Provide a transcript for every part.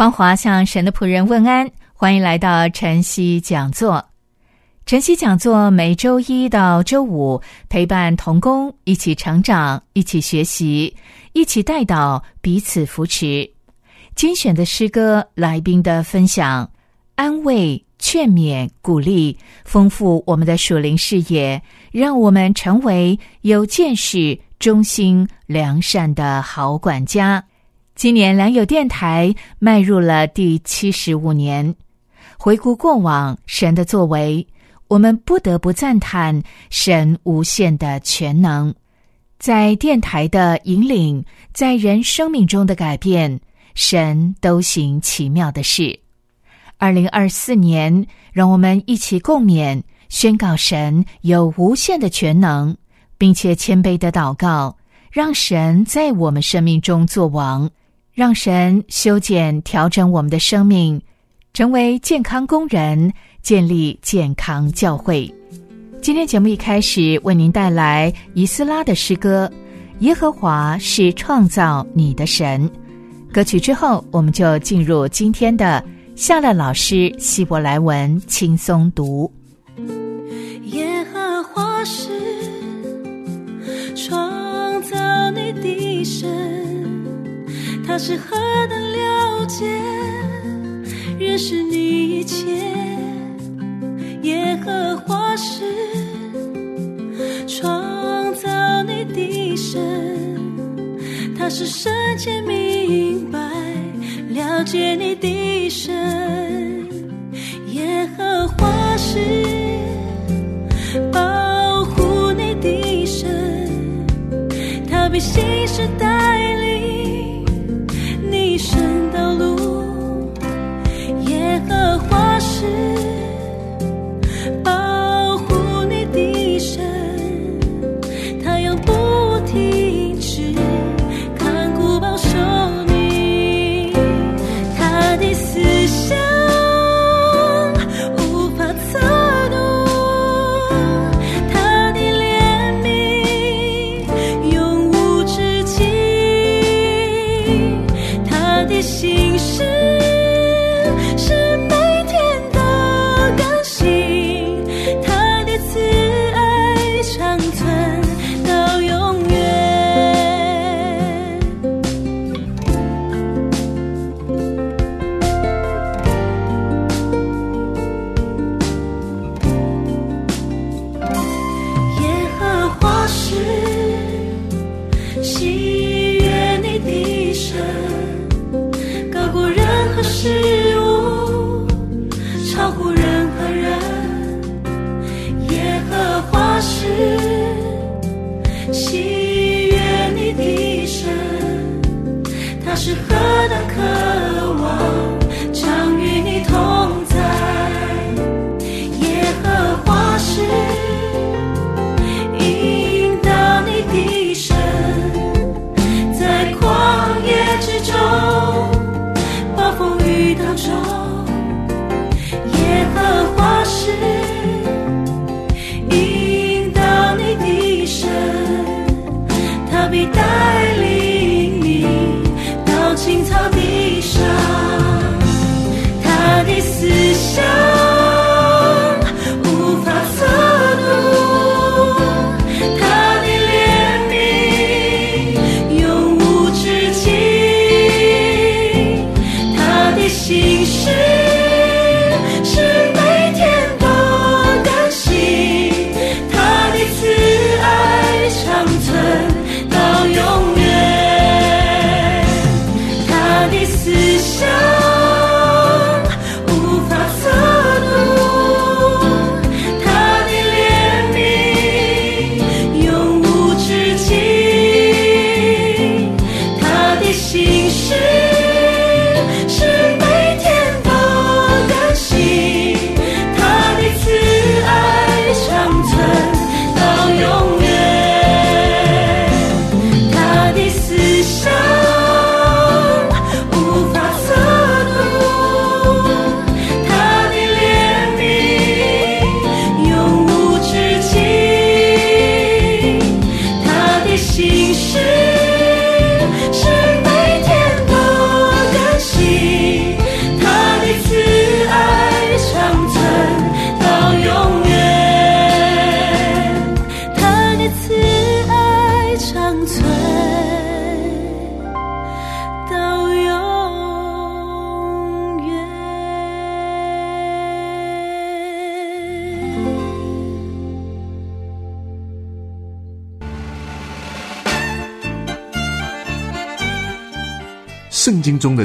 芳华向神的仆人问安，欢迎来到晨曦讲座。晨曦讲座每周一到周五陪伴童工一起成长，一起学习，一起带导，彼此扶持。精选的诗歌、来宾的分享、安慰、劝勉、鼓励，丰富我们的属灵视野，让我们成为有见识、忠心、良善的好管家。今年良友电台迈入了第七十五年，回顾过往神的作为。我们不得不赞叹神无限的全能，在电台的引领，在人生命中的改变，神都行奇妙的事。二零二四年，让我们一起共勉，宣告神有无限的全能，并且谦卑的祷告，让神在我们生命中作王，让神修剪调整我们的生命，成为健康工人。建立健康教会。今天节目一开始为您带来以斯拉的诗歌《耶和华是创造你的神》。歌曲之后，我们就进入今天的夏乐老师希伯来文轻松读。耶和华是创造你的神，他是何等了解，认识你一切。耶和华是创造你的神，他是深切明白了解你的神。耶和华是保护你的神，他比信实带领你神道路。思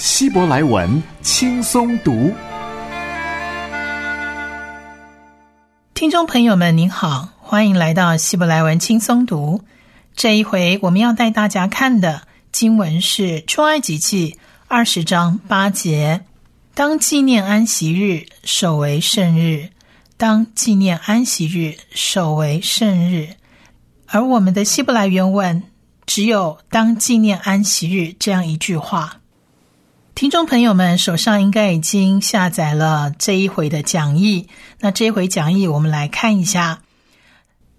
希伯来文轻松读。听众朋友们，您好，欢迎来到希伯来文轻松读。这一回我们要带大家看的经文是出埃及记二十章八节。当纪念安息日，守为圣日；当纪念安息日，守为圣日。而我们的希伯来原文只有“当纪念安息日”这样一句话。听众朋友们手上应该已经下载了这一回的讲义。那这一回讲义，我们来看一下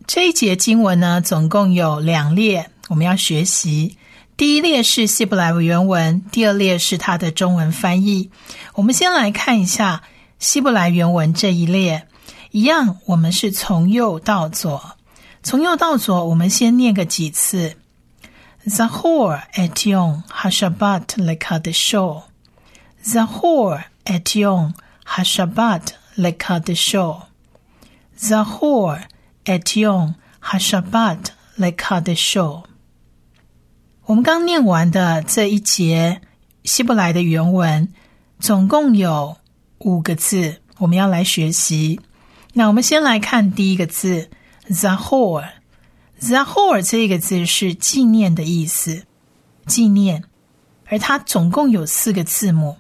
这一节经文呢，总共有两列，我们要学习。第一列是希伯来原文，第二列是它的中文翻译。我们先来看一下希伯来原文这一列，一样，我们是从右到左，从右到左，我们先念个几次：Zahor et yom hashabat lekadesho，Zahor et yom hashabat lekadesho，Zahor et yom hashabat lekadesho。我们刚念完的这一节希伯来的原文，总共有五个字，我们要来学习。那我们先来看第一个字 “zahor”。“zahor” 这个字是纪念的意思，纪念。而它总共有四个字母，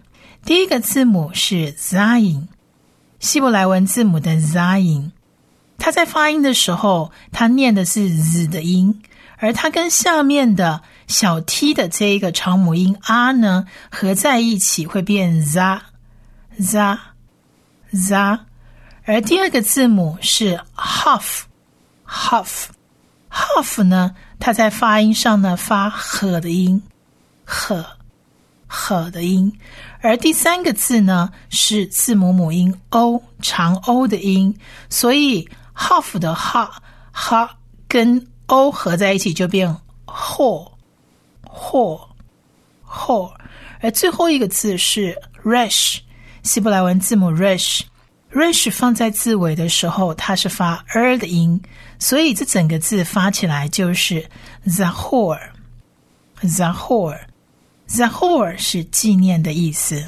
第一个字母是 “zayin”，希伯来文字母的 “zayin”。它在发音的时候，它念的是 “z” 的音，而它跟下面的。小 t 的这一个长母音 r 呢，合在一起会变 za za za，而第二个字母是 haf，haf，haf 呢，它在发音上呢发 h 的音呵呵的音，而第三个字呢是字母母音 o 长 o 的音，所以 half 的哈哈跟 o 合在一起就变 ho。或或，而最后一个字是 resh，希伯来文字母 resh，resh 放在字尾的时候，它是发 er 的音，所以这整个字发起来就是 the whole the whole zahor，zahor，zahor 是纪念的意思。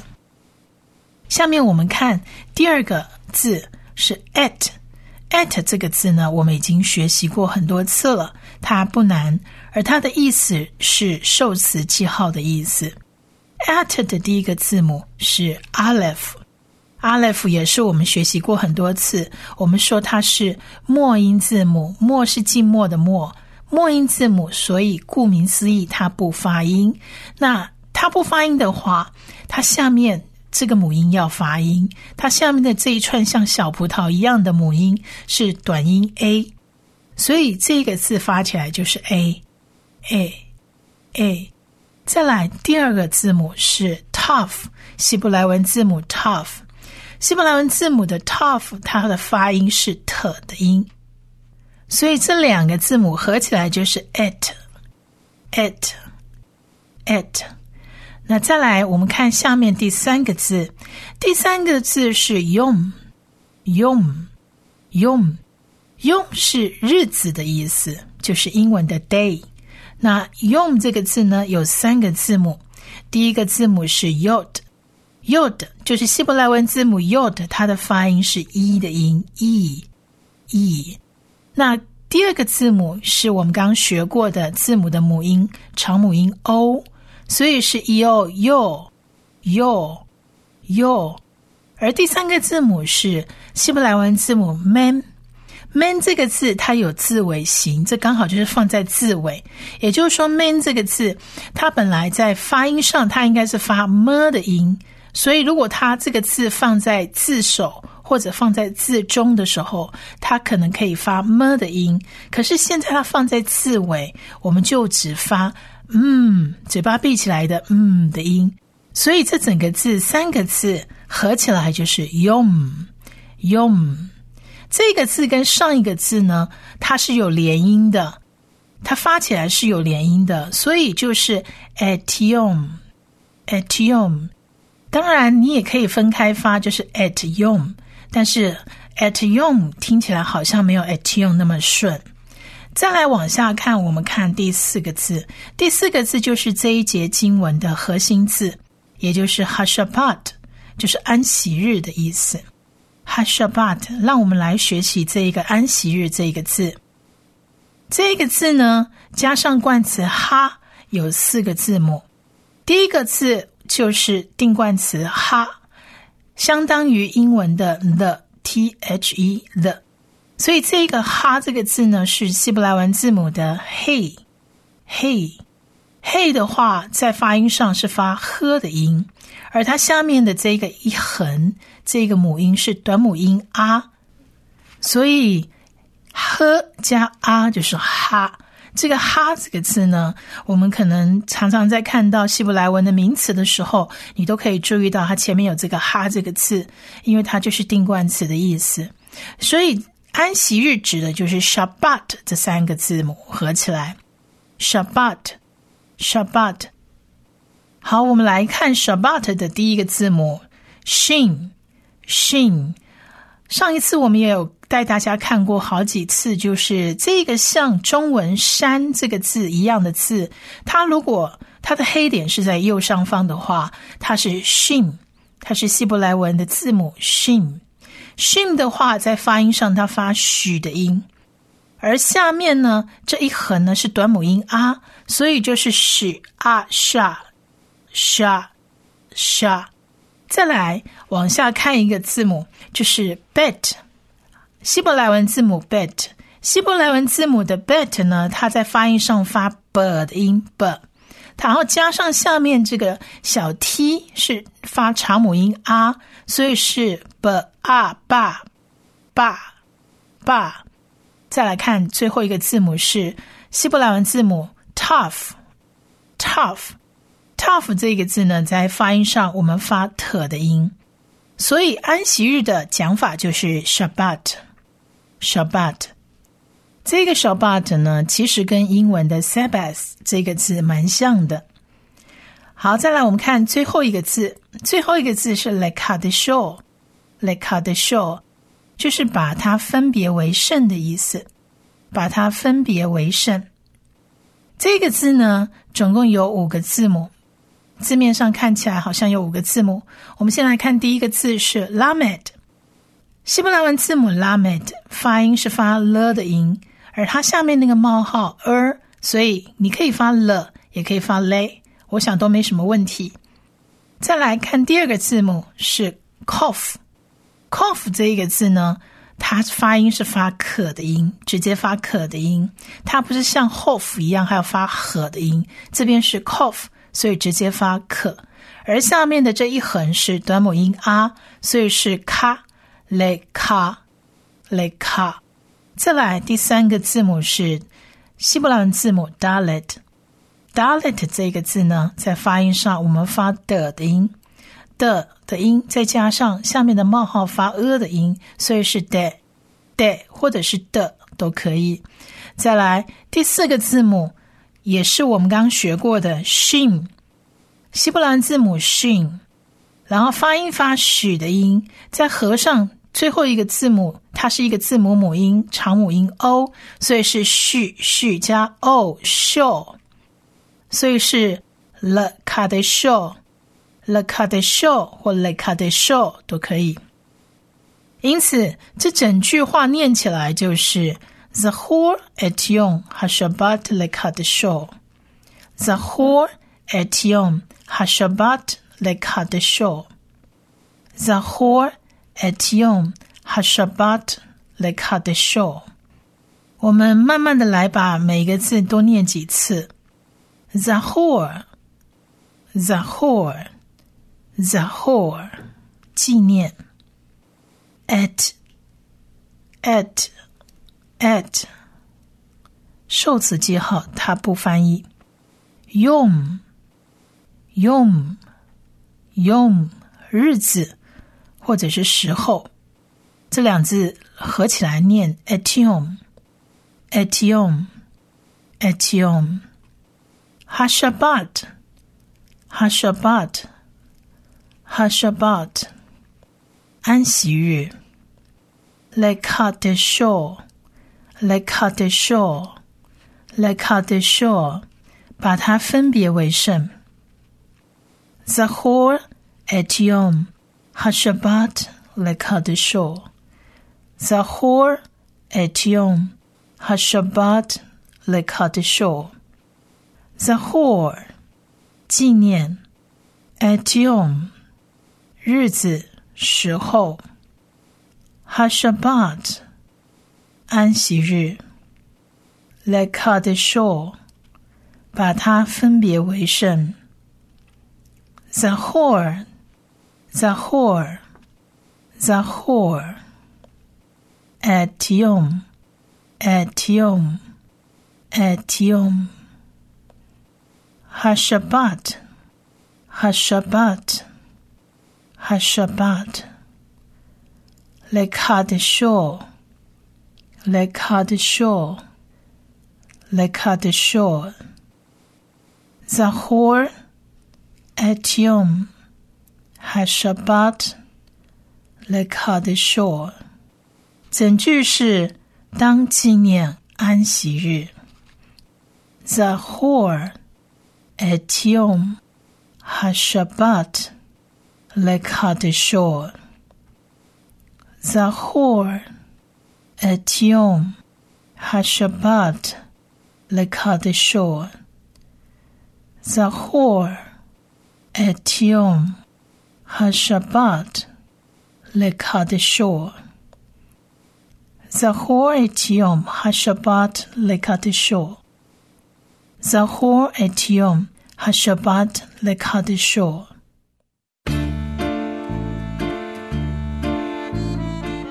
下面我们看第二个字是 at，at 这个字呢，我们已经学习过很多次了，它不难。而它的意思是受词记号的意思。at 的第一个字母是 aleph，aleph 也是我们学习过很多次。我们说它是末音字母，末是静默的默，末音字母，所以顾名思义，它不发音。那它不发音的话，它下面这个母音要发音，它下面的这一串像小葡萄一样的母音是短音 a，所以这个字发起来就是 a。a a，再来第二个字母是 tough，希伯来文字母 tough，希伯来文字母的 tough，它的发音是 t 的音，所以这两个字母合起来就是 at at at。那再来，我们看下面第三个字，第三个字是 yom yom yom yom 是日子的意思，就是英文的 day。那 yom 这个字呢，有三个字母，第一个字母是 yod，yod 就是希伯来文字母 yod，它的发音是一的音，e。e。那第二个字母是我们刚刚学过的字母的母音长母音 o，所以是 yo yo yo yo。而第三个字母是希伯来文字母 man。man 这个字它有字尾形，这刚好就是放在字尾。也就是说，man 这个字它本来在发音上它应该是发 m 的音，所以如果它这个字放在字首或者放在字中的时候，它可能可以发 m 的音。可是现在它放在字尾，我们就只发嗯，嘴巴闭起来的嗯的音。所以这整个字三个字合起来就是 yom yom。这个字跟上一个字呢，它是有连音的，它发起来是有连音的，所以就是 etiom etiom。当然，你也可以分开发，就是 at yom，但是 at yom 听起来好像没有 at yom 那么顺。再来往下看，我们看第四个字，第四个字就是这一节经文的核心字，也就是 hashabat，就是安息日的意思。hashabat，让我们来学习这一个安息日这一个字。这个字呢，加上冠词哈，有四个字母。第一个字就是定冠词哈，相当于英文的 the，t h e the。所以这个哈这个字呢，是希伯来文字母的 “he”，“he”，“he” 的话，在发音上是发呵的音，而它下面的这个一横，这个母音是短母音啊，所以呵加啊就是哈。这个哈这个字呢，我们可能常常在看到希伯来文的名词的时候，你都可以注意到它前面有这个哈这个字，因为它就是定冠词的意思，所以。安息日指的就是 Shabbat 这三个字母合起来，Shabbat，Shabbat。好，我们来看 Shabbat 的第一个字母 Shin，Shin。上一次我们也有带大家看过好几次，就是这个像中文“山”这个字一样的字，它如果它的黑点是在右上方的话，它是 Shin，它是希伯来文的字母 Shin。Shim 的话，在发音上它发许的音，而下面呢这一横呢是短母音啊，所以就是许啊 sha sha sha。再来往下看一个字母，就是 bet，希伯来文字母 bet，希伯来文字母的 bet 呢，它在发音上发 b 的音，bird 然后加上下面这个小 t 是发长母音啊，所以是 b。啊，爸，爸，爸。再来看最后一个字母是希伯来文字母 tough，tough，tough 这个字呢，在发音上我们发特的音，所以安息日的讲法就是 Shabbat，Shabbat。这个 Shabbat 呢，其实跟英文的 Sabbath 这个字蛮像的。好，再来我们看最后一个字，最后一个字是 Le Kad Shor，Le Kad shor 就是把它分别为圣的意思，把它分别为圣。这个字呢，总共有五个字母，字面上看起来好像有五个字母。我们先来看第一个字是 Lamed，希伯来文字母 Lamed 发音是发了的音，而它下面那个冒号 er，所以你可以发了，也可以发 le，我想都没什么问题。再来看第二个字母是 Cough。cough 这一个字呢，它发音是发可的音，直接发可的音，它不是像 hof 一样还要发和的音。这边是 cough，所以直接发可，而下面的这一横是短母音啊，所以是卡雷卡雷卡。再来第三个字母是希伯兰字母 dalet，dalet 这个字呢，在发音上我们发的的音。的的音，再加上下面的冒号发呃的音，所以是的的或者是的都可以。再来第四个字母，也是我们刚学过的 shin，希伯兰字母 shin，然后发音发许的音，再合上最后一个字母，它是一个字母母音长母音 o，所以是许许加 o show，所以是 le ca de show。Le kade show 或 Le kade show 都可以。因此，这整句话念起来就是 Zahor et Yom Hashabat Le Kadesho。Zahor et Yom Hashabat Le kade show，the whole et Yom Hashabat Le Kadesho。我们慢慢的来，把每个字多念几次。Zahor，Zahor。Zahor 纪念，at at at 受词记号，它不翻译。Yom Yom yom 日子或者是时候，这两字合起来念 etiom etiom etiom hashabat hashabat hashabat 安息日 lekadesho lekadesho lekadesho 把它分别为圣。Zahor et Yom Hashabat lekadesho. Zahor et Yom Hashabat lekadesho. Zahor 纪念，et Yom 日子时候，Hashabat 安息日，lekadesho 把它分别为圣。Zahor, Zahor, Zahor. Etiom, Etiom, Etiom. Hashabat, Hashabat, Hashabat. Lekadesho, Lekadesho, Lekadesho. Zahor. Et Yom HaShabbat lekadesho，整句是当纪念安息日。Zahor et Yom HaShabbat lekadesho。Zahor et Yom HaShabbat lekadesho。Zahor et Yom Hashabat lekadesho. Zahor et Yom Hashabat lekadesho. Zahor et Yom Hashabat lekadesho.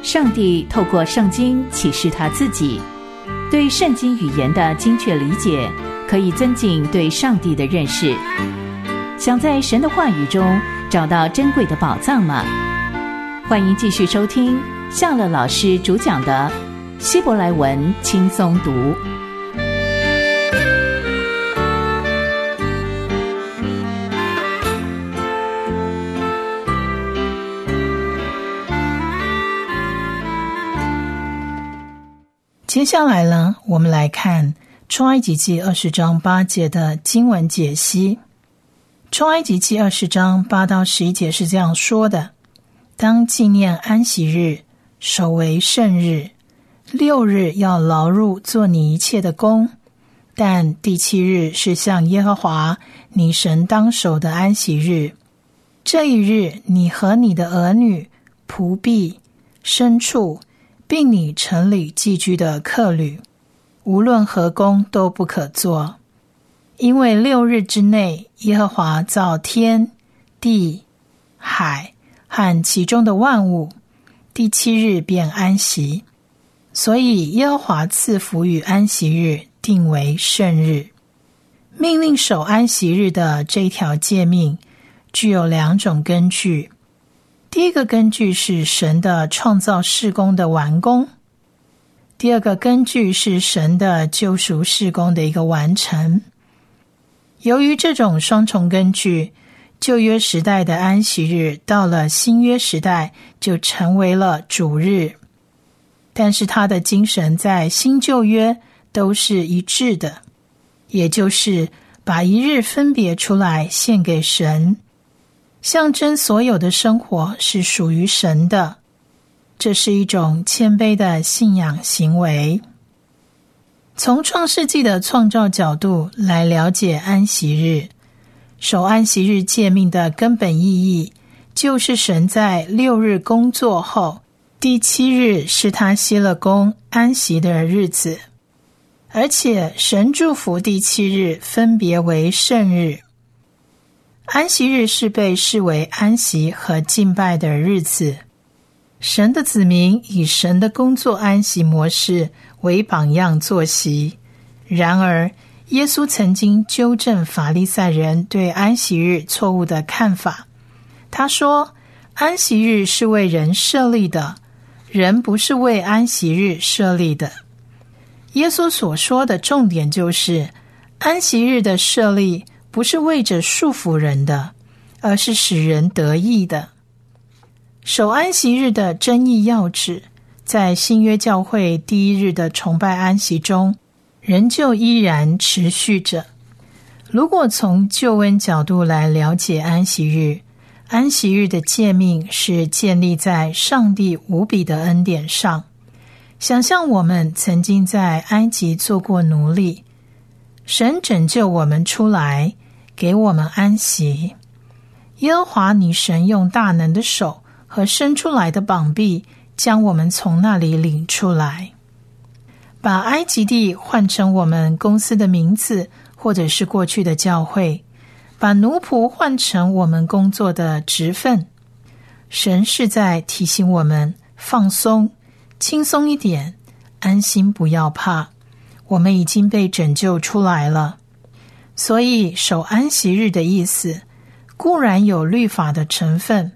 上帝透过圣经启示他自己，对圣经语言的精确理解，可以增进对上帝的认识。想在神的话语中找到珍贵的宝藏吗？欢迎继续收听夏乐老师主讲的《希伯来文轻松读》。接下来呢，我们来看《出埃及记》二十章八节的经文解析。《出埃及记》二十章八到十一节是这样说的：“当纪念安息日，守为圣日。六日要劳碌做你一切的工，但第七日是向耶和华你神当守的安息日。这一日，你和你的儿女、仆婢、牲畜。”并你城里寄居的客旅，无论何工都不可做，因为六日之内，耶和华造天地海和其中的万物，第七日便安息，所以耶和华赐福与安息日，定为圣日。命令守安息日的这条诫命，具有两种根据。第一个根据是神的创造事工的完工，第二个根据是神的救赎事工的一个完成。由于这种双重根据，旧约时代的安息日到了新约时代就成为了主日，但是它的精神在新旧约都是一致的，也就是把一日分别出来献给神。象征所有的生活是属于神的，这是一种谦卑的信仰行为。从创世纪的创造角度来了解安息日，守安息日诫命的根本意义，就是神在六日工作后，第七日是他歇了工安息的日子，而且神祝福第七日分别为圣日。安息日是被视为安息和敬拜的日子。神的子民以神的工作安息模式为榜样作息。然而，耶稣曾经纠正法利赛人对安息日错误的看法。他说：“安息日是为人设立的，人不是为安息日设立的。”耶稣所说的重点就是，安息日的设立不是为着束缚人的，而是使人得益的。守安息日的真义要旨，在新约教会第一日的崇拜安息中，仍旧依然持续着。如果从救恩角度来了解安息日，安息日的诫命是建立在上帝无比的恩典上。想象我们曾经在埃及做过奴隶，神拯救我们出来，给我们安息。耶和华你神用大能的手和伸出来的膀臂，将我们从那里领出来，把埃及地换成我们公司的名字，或者是过去的教会，把奴仆换成我们工作的职分。神是在提醒我们放松。轻松一点，安心，不要怕。我们已经被拯救出来了。所以守安息日的意思固然有律法的成分，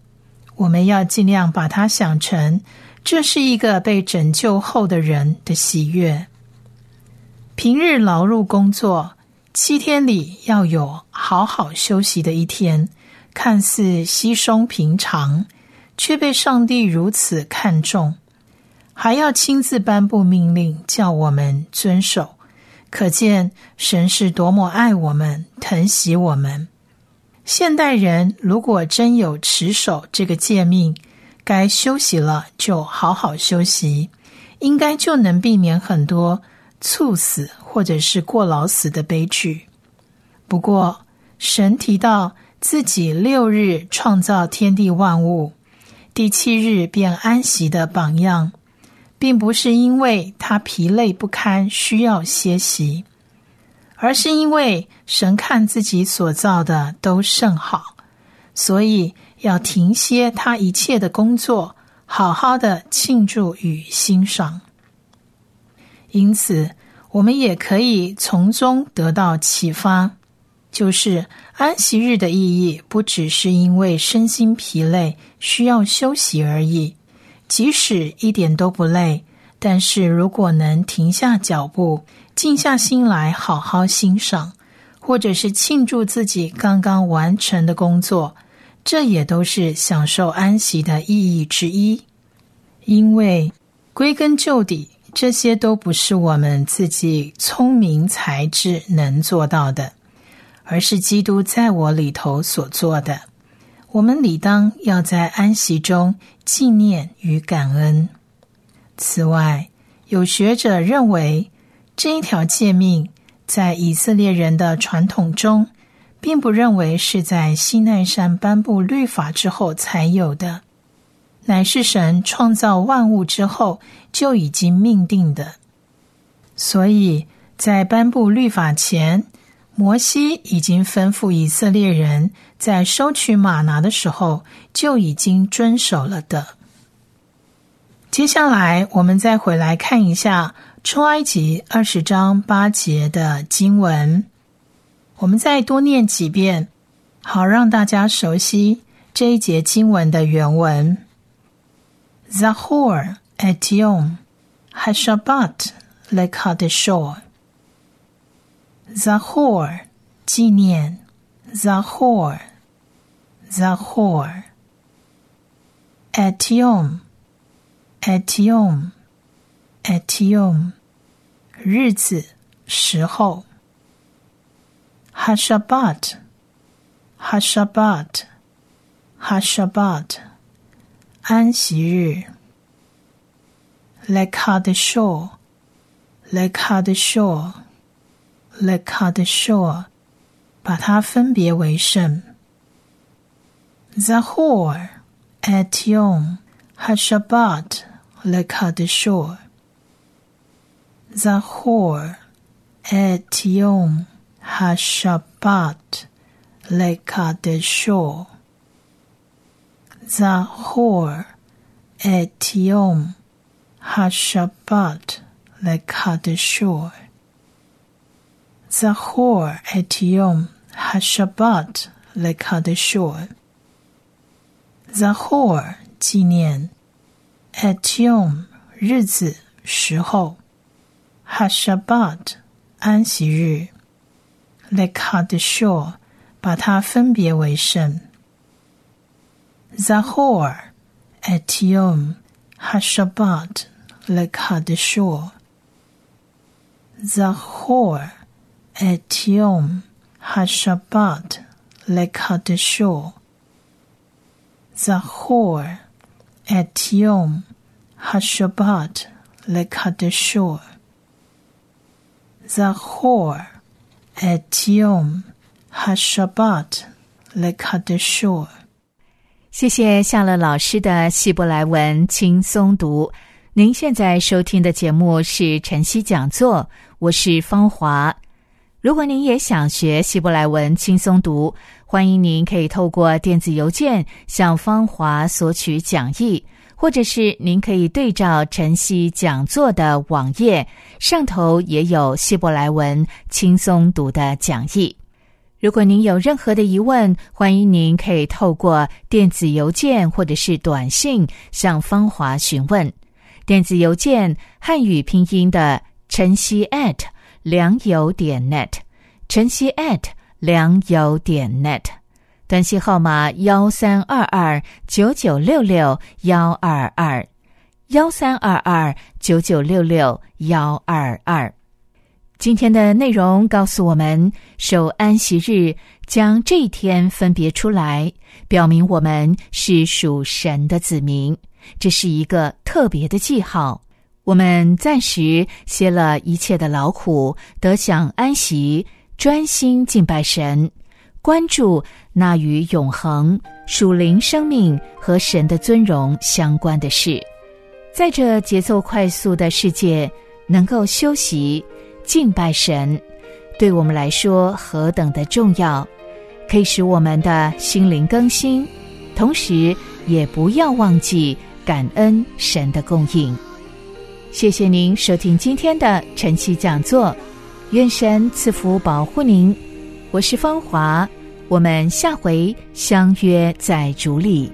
我们要尽量把它想成这是一个被拯救后的人的喜悦。平日劳碌工作，七天里要有好好休息的一天，看似稀松平常，却被上帝如此看重。还要亲自颁布命令，叫我们遵守，可见神是多么爱我们、疼惜我们。现代人如果真有持守这个诫命，该休息了就好好休息，应该就能避免很多猝死或者是过劳死的悲剧。不过，神提到自己六日创造天地万物，第七日便安息的榜样。并不是因为他疲累不堪需要歇息，而是因为神看自己所造的都甚好，所以要停歇他一切的工作，好好的庆祝与欣赏。因此，我们也可以从中得到启发，就是安息日的意义不只是因为身心疲累需要休息而已。即使一点都不累，但是如果能停下脚步，静下心来好好欣赏，或者是庆祝自己刚刚完成的工作，这也都是享受安息的意义之一。因为归根究底，这些都不是我们自己聪明才智能做到的，而是基督在我里头所做的。我们理当要在安息中纪念与感恩。此外，有学者认为，这一条诫命在以色列人的传统中，并不认为是在西奈山颁布律法之后才有的，乃是神创造万物之后就已经命定的。所以在颁布律法前，摩西已经吩咐以色列人。在收取玛拿的时候就已经遵守了的。接下来，我们再回来看一下出埃及二十章八节的经文。我们再多念几遍，好让大家熟悉这一节经文的原文。Zahor et Yom Hashabat lekadeshor。Zahor 纪念。Zahor, Zahor. Etiom, Etiom, Etiom. 日子时候。Hashabat, Hashabat, Hashabat. 安息日。Lekadeshor, Lekadeshor, Lekadeshor. 把它分别为圣。Zahor et Yom HaShabbat lekadeshor. Zahor et Yom HaShabbat lekadeshor. Zahor et Yom HaShabbat lekadeshor. Zahor et Yom Hashabbat lekadeshor。Zahor 纪念 ，Etiom 日子时候，Hashabat 安息日，Lekadshor 把它分别为圣。Zahor Etiom Hashabat Lekadshor Zahor Etiom Hashabat Lekadshor Zahor Etiom Hashabat Lekadshor Zahor Etiom Hashabat Lekadshor 谢谢夏乐老师的希伯来文轻松读。您现在收听的节目是晨曦讲座，我是芳华。如果您也想学希伯来文轻松读，欢迎您可以透过电子邮件向芳华索取讲义，或者是您可以对照晨曦讲座的网页，上头也有希伯来文轻松读的讲义。如果您有任何的疑问，欢迎您可以透过电子邮件或者是短信向芳华询问。电子邮件汉语拼音的晨曦 at 良友点 net，晨曦 at 良友点 net，短信号码幺三二二九九六六幺二二幺三二二九九六六幺二二。今天的内容告诉我们，守安息日将这一天分别出来，表明我们是属神的子民。这是一个特别的记号。我们暂时歇了一切的劳苦，得享安息，专心敬拜神，关注那与永恒、属灵生命和神的尊荣相关的事。在这节奏快速的世界，能够休息、敬拜神，对我们来说何等的重要，可以使我们的心灵更新，同时也不要忘记。感恩神的供应，谢谢您收听今天的晨曦讲座，愿神赐福保护您。我是芳华，我们下回相约在竹里。